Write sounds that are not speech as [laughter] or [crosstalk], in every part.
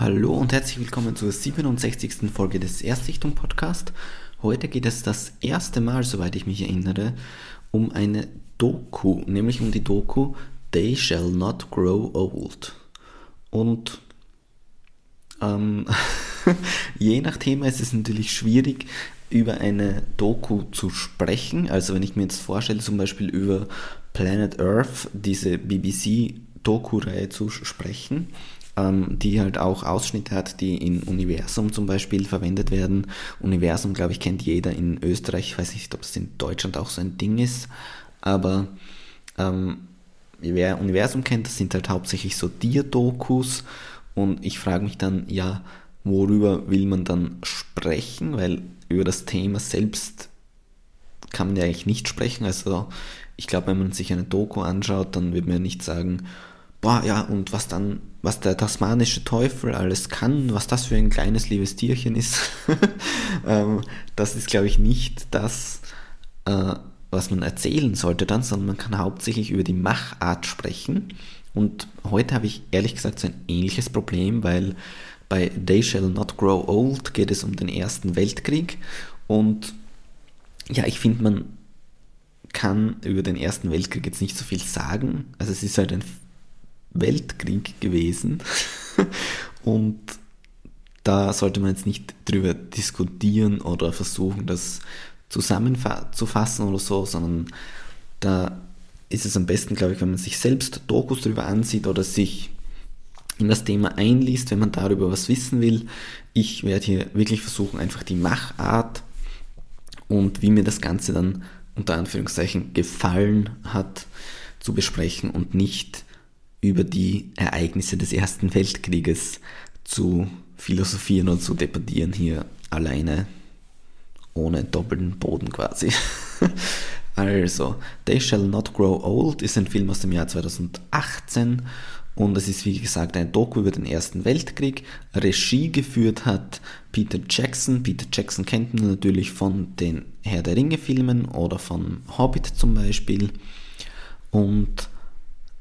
Hallo und herzlich willkommen zur 67. Folge des Erstsichtung Podcast. Heute geht es das erste Mal, soweit ich mich erinnere, um eine Doku, nämlich um die Doku They Shall Not Grow Old. Und ähm, [laughs] je nach Thema ist es natürlich schwierig, über eine Doku zu sprechen. Also wenn ich mir jetzt vorstelle, zum Beispiel über Planet Earth, diese BBC-Doku-Reihe zu sprechen, ähm, die halt auch Ausschnitte hat, die in Universum zum Beispiel verwendet werden. Universum, glaube ich, kennt jeder in Österreich. Ich weiß nicht, ob es in Deutschland auch so ein Ding ist, aber ähm, wer Universum kennt, das sind halt hauptsächlich so Tier-Dokus und ich frage mich dann, ja, worüber will man dann sprechen, weil über das Thema selbst kann man ja eigentlich nicht sprechen. Also ich glaube, wenn man sich eine Doku anschaut, dann wird man ja nicht sagen, boah, ja, und was dann, was der tasmanische Teufel alles kann, was das für ein kleines liebes Tierchen ist, [laughs] ähm, das ist, glaube ich, nicht das, äh, was man erzählen sollte dann, sondern man kann hauptsächlich über die Machart sprechen. Und heute habe ich ehrlich gesagt so ein ähnliches Problem, weil bei They Shall Not Grow Old geht es um den Ersten Weltkrieg. Und ja, ich finde, man kann über den Ersten Weltkrieg jetzt nicht so viel sagen. Also es ist halt ein Weltkrieg gewesen. [laughs] Und da sollte man jetzt nicht drüber diskutieren oder versuchen, das zusammenzufassen oder so, sondern da ist es am besten, glaube ich, wenn man sich selbst Dokus darüber ansieht oder sich in das Thema einliest, wenn man darüber was wissen will. Ich werde hier wirklich versuchen, einfach die Machart und wie mir das Ganze dann unter Anführungszeichen gefallen hat, zu besprechen und nicht über die Ereignisse des Ersten Weltkrieges zu philosophieren und zu debattieren hier alleine ohne doppelten Boden quasi. [laughs] also, They Shall Not Grow Old ist ein Film aus dem Jahr 2018 und es ist wie gesagt ein Doku über den Ersten Weltkrieg. Regie geführt hat Peter Jackson. Peter Jackson kennt man natürlich von den Herr der Ringe Filmen oder von Hobbit zum Beispiel. Und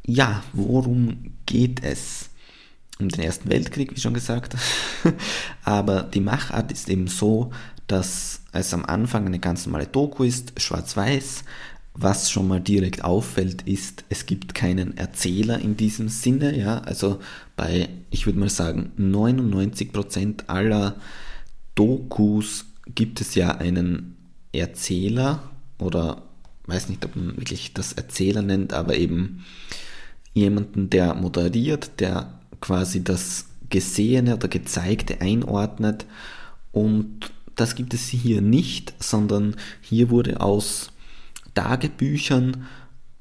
ja, worum geht es? Um den Ersten Weltkrieg, wie schon gesagt. [laughs] Aber die Machart ist eben so, dass es am Anfang eine ganz normale Doku ist, schwarz-weiß. Was schon mal direkt auffällt, ist, es gibt keinen Erzähler in diesem Sinne. Ja, also bei, ich würde mal sagen, 99% aller Dokus gibt es ja einen Erzähler oder weiß nicht, ob man wirklich das Erzähler nennt, aber eben jemanden, der moderiert, der quasi das Gesehene oder Gezeigte einordnet. Und das gibt es hier nicht, sondern hier wurde aus Tagebüchern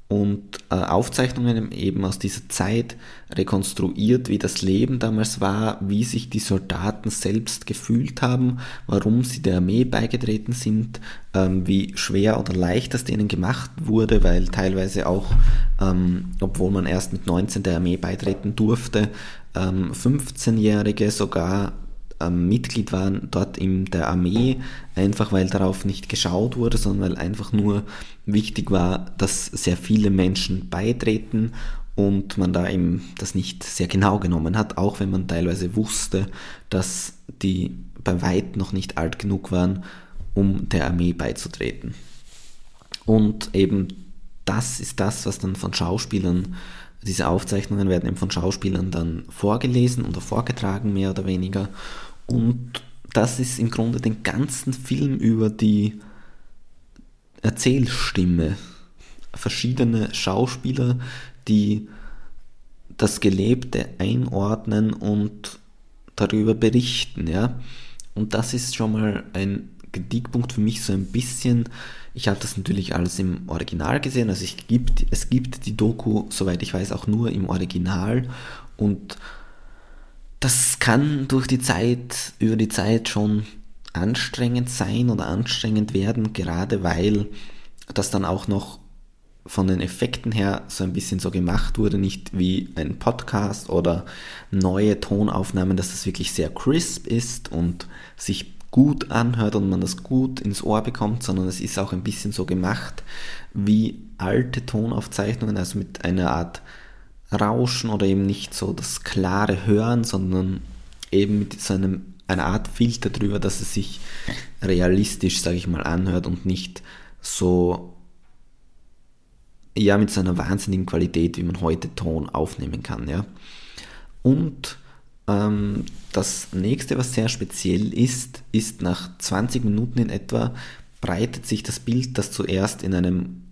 und äh, Aufzeichnungen eben aus dieser Zeit rekonstruiert, wie das Leben damals war, wie sich die Soldaten selbst gefühlt haben, warum sie der Armee beigetreten sind, ähm, wie schwer oder leicht das denen gemacht wurde, weil teilweise auch, ähm, obwohl man erst mit 19 der Armee beitreten durfte, ähm, 15-Jährige sogar ähm, Mitglied waren dort in der Armee, einfach weil darauf nicht geschaut wurde, sondern weil einfach nur wichtig war, dass sehr viele Menschen beitreten und man da eben das nicht sehr genau genommen hat, auch wenn man teilweise wusste, dass die bei weit noch nicht alt genug waren, um der Armee beizutreten. Und eben das ist das, was dann von Schauspielern, diese Aufzeichnungen werden eben von Schauspielern dann vorgelesen oder vorgetragen, mehr oder weniger. Und das ist im Grunde den ganzen Film über die Erzählstimme. Verschiedene Schauspieler, die das Gelebte einordnen und darüber berichten, ja. Und das ist schon mal ein Kritikpunkt für mich so ein bisschen. Ich habe das natürlich alles im Original gesehen, also gibt, es gibt die Doku, soweit ich weiß, auch nur im Original und das kann durch die Zeit, über die Zeit schon anstrengend sein oder anstrengend werden, gerade weil das dann auch noch von den Effekten her so ein bisschen so gemacht wurde, nicht wie ein Podcast oder neue Tonaufnahmen, dass das wirklich sehr crisp ist und sich gut anhört und man das gut ins Ohr bekommt, sondern es ist auch ein bisschen so gemacht wie alte Tonaufzeichnungen, also mit einer Art Rauschen oder eben nicht so das klare Hören, sondern eben mit so einem, einer Art Filter drüber, dass es sich realistisch, sage ich mal, anhört und nicht so ja mit so einer wahnsinnigen Qualität, wie man heute Ton aufnehmen kann, ja. Und ähm, das nächste, was sehr speziell ist, ist nach 20 Minuten in etwa breitet sich das Bild, das zuerst in einem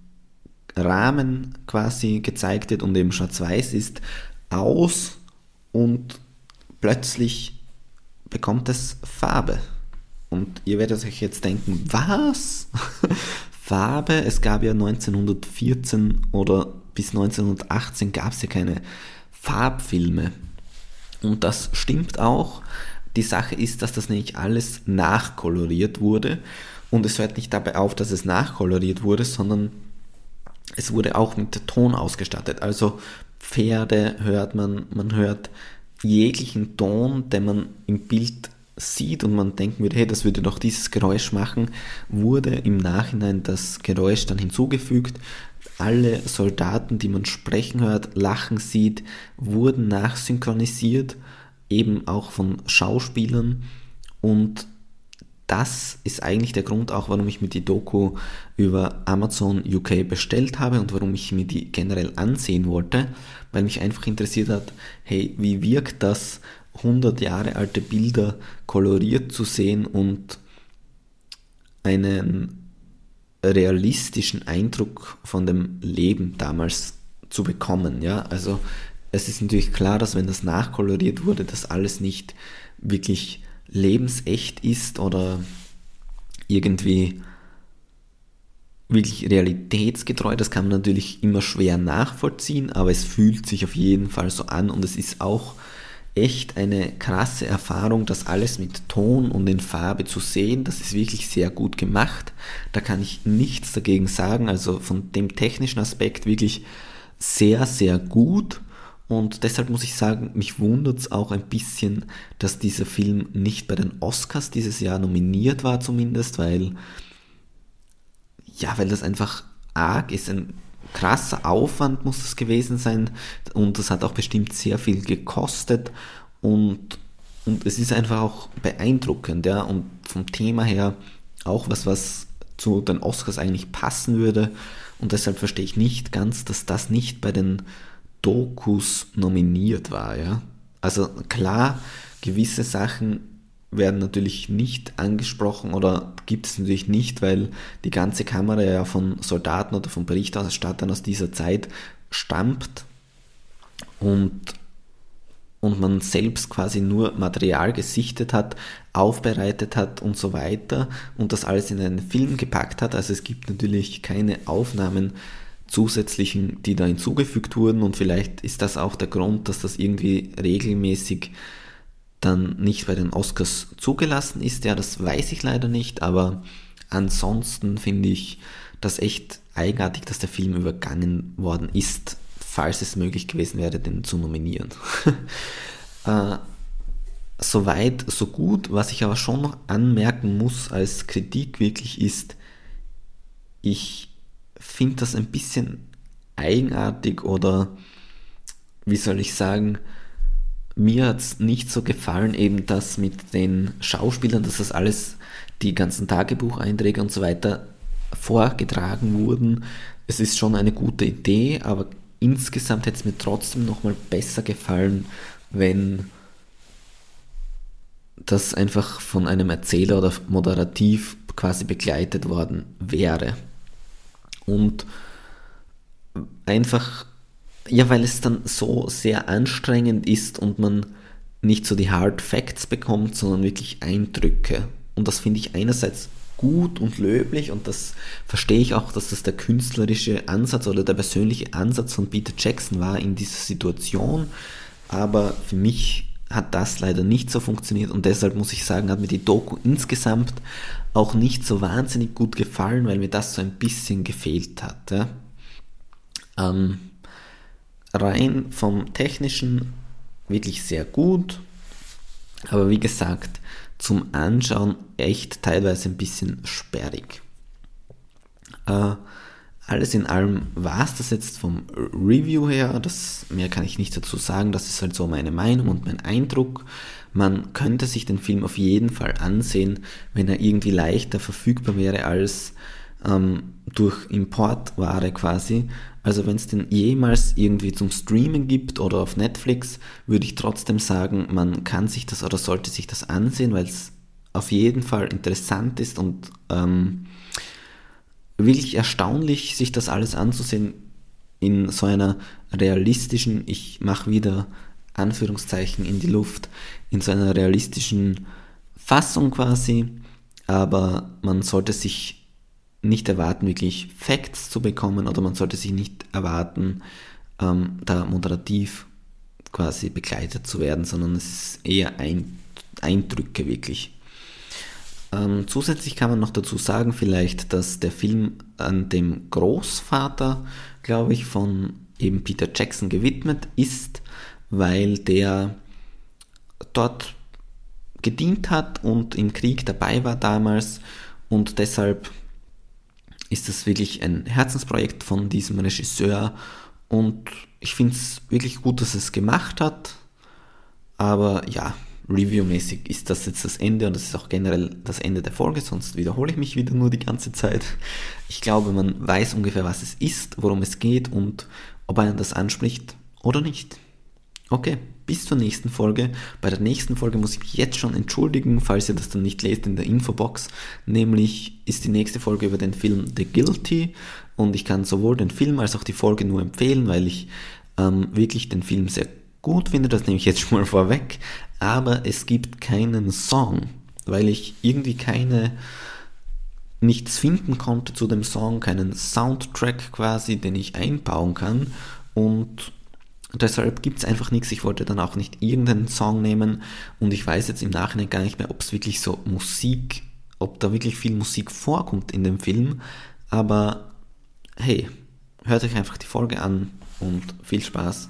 Rahmen quasi gezeigt wird und eben schwarz-weiß ist, aus und plötzlich bekommt es Farbe. Und ihr werdet euch jetzt denken, was? [laughs] Farbe? Es gab ja 1914 oder bis 1918 gab es ja keine Farbfilme. Und das stimmt auch. Die Sache ist, dass das nicht alles nachkoloriert wurde. Und es hört nicht dabei auf, dass es nachkoloriert wurde, sondern es wurde auch mit Ton ausgestattet. Also Pferde hört man, man hört jeglichen Ton, den man im Bild sieht und man denken würde, hey, das würde doch dieses Geräusch machen, wurde im Nachhinein das Geräusch dann hinzugefügt. Alle Soldaten, die man sprechen hört, lachen sieht, wurden nachsynchronisiert, eben auch von Schauspielern und das ist eigentlich der Grund auch, warum ich mir die Doku über Amazon UK bestellt habe und warum ich mir die generell ansehen wollte, weil mich einfach interessiert hat, hey, wie wirkt das, 100 Jahre alte Bilder koloriert zu sehen und einen realistischen Eindruck von dem Leben damals zu bekommen, ja, also es ist natürlich klar, dass wenn das nachkoloriert wurde, das alles nicht wirklich lebensecht ist oder irgendwie wirklich realitätsgetreu, das kann man natürlich immer schwer nachvollziehen, aber es fühlt sich auf jeden Fall so an und es ist auch echt eine krasse Erfahrung, das alles mit Ton und in Farbe zu sehen. Das ist wirklich sehr gut gemacht. Da kann ich nichts dagegen sagen. Also von dem technischen Aspekt wirklich sehr, sehr gut. Und deshalb muss ich sagen, mich wundert es auch ein bisschen, dass dieser Film nicht bei den Oscars dieses Jahr nominiert war zumindest, weil ja, weil das einfach arg ist. Ein krasser Aufwand muss das gewesen sein und das hat auch bestimmt sehr viel gekostet. Und, und es ist einfach auch beeindruckend, ja, und vom Thema her auch was, was zu den Oscars eigentlich passen würde. Und deshalb verstehe ich nicht ganz, dass das nicht bei den Dokus nominiert war. Ja? Also klar, gewisse Sachen werden natürlich nicht angesprochen oder gibt es natürlich nicht, weil die ganze Kamera ja von Soldaten oder von Berichterstattern aus dieser Zeit stammt und, und man selbst quasi nur Material gesichtet hat, aufbereitet hat und so weiter und das alles in einen Film gepackt hat. Also es gibt natürlich keine Aufnahmen zusätzlichen, die da hinzugefügt wurden und vielleicht ist das auch der Grund, dass das irgendwie regelmäßig dann nicht bei den Oscars zugelassen ist. Ja, das weiß ich leider nicht, aber ansonsten finde ich das echt eigenartig, dass der Film übergangen worden ist, falls es möglich gewesen wäre, den zu nominieren. [laughs] äh, Soweit, so gut. Was ich aber schon noch anmerken muss als Kritik wirklich ist, ich finde das ein bisschen eigenartig oder wie soll ich sagen, mir hat es nicht so gefallen, eben das mit den Schauspielern, dass das alles, die ganzen Tagebucheinträge und so weiter vorgetragen wurden. Es ist schon eine gute Idee, aber insgesamt hätte es mir trotzdem nochmal besser gefallen, wenn das einfach von einem Erzähler oder moderativ quasi begleitet worden wäre und einfach, ja, weil es dann so sehr anstrengend ist und man nicht so die Hard Facts bekommt, sondern wirklich Eindrücke. Und das finde ich einerseits gut und löblich und das verstehe ich auch, dass das der künstlerische Ansatz oder der persönliche Ansatz von Peter Jackson war in dieser Situation. Aber für mich hat das leider nicht so funktioniert und deshalb muss ich sagen, hat mir die Doku insgesamt auch nicht so wahnsinnig gut gefallen, weil mir das so ein bisschen gefehlt hat. Ja. Ähm, rein vom technischen wirklich sehr gut, aber wie gesagt, zum Anschauen echt teilweise ein bisschen sperrig. Äh, alles in allem war es das jetzt vom Review her. Das, mehr kann ich nicht dazu sagen. Das ist halt so meine Meinung und mein Eindruck. Man könnte sich den Film auf jeden Fall ansehen, wenn er irgendwie leichter verfügbar wäre als ähm, durch Importware quasi. Also wenn es den jemals irgendwie zum Streamen gibt oder auf Netflix, würde ich trotzdem sagen, man kann sich das oder sollte sich das ansehen, weil es auf jeden Fall interessant ist und ähm, wirklich erstaunlich, sich das alles anzusehen in so einer realistischen, ich mache wieder Anführungszeichen in die Luft, in so einer realistischen Fassung quasi, aber man sollte sich nicht erwarten, wirklich Facts zu bekommen oder man sollte sich nicht erwarten, ähm, da moderativ quasi begleitet zu werden, sondern es ist eher Eindrücke wirklich. Ähm, zusätzlich kann man noch dazu sagen, vielleicht, dass der Film an dem Großvater, glaube ich, von eben Peter Jackson gewidmet ist, weil der dort gedient hat und im Krieg dabei war damals und deshalb ist das wirklich ein Herzensprojekt von diesem Regisseur und ich finde es wirklich gut, dass es gemacht hat. Aber ja, Review-mäßig ist das jetzt das Ende und das ist auch generell das Ende der Folge, sonst wiederhole ich mich wieder nur die ganze Zeit. Ich glaube, man weiß ungefähr, was es ist, worum es geht und ob einen das anspricht oder nicht. Okay, bis zur nächsten Folge. Bei der nächsten Folge muss ich mich jetzt schon entschuldigen, falls ihr das dann nicht lest in der Infobox. Nämlich ist die nächste Folge über den Film The Guilty und ich kann sowohl den Film als auch die Folge nur empfehlen, weil ich ähm, wirklich den Film sehr gut finde, das nehme ich jetzt schon mal vorweg, aber es gibt keinen Song, weil ich irgendwie keine nichts finden konnte zu dem Song, keinen Soundtrack quasi, den ich einbauen kann. Und deshalb gibt es einfach nichts. Ich wollte dann auch nicht irgendeinen Song nehmen. Und ich weiß jetzt im Nachhinein gar nicht mehr, ob es wirklich so Musik, ob da wirklich viel Musik vorkommt in dem Film, aber hey, hört euch einfach die Folge an und viel Spaß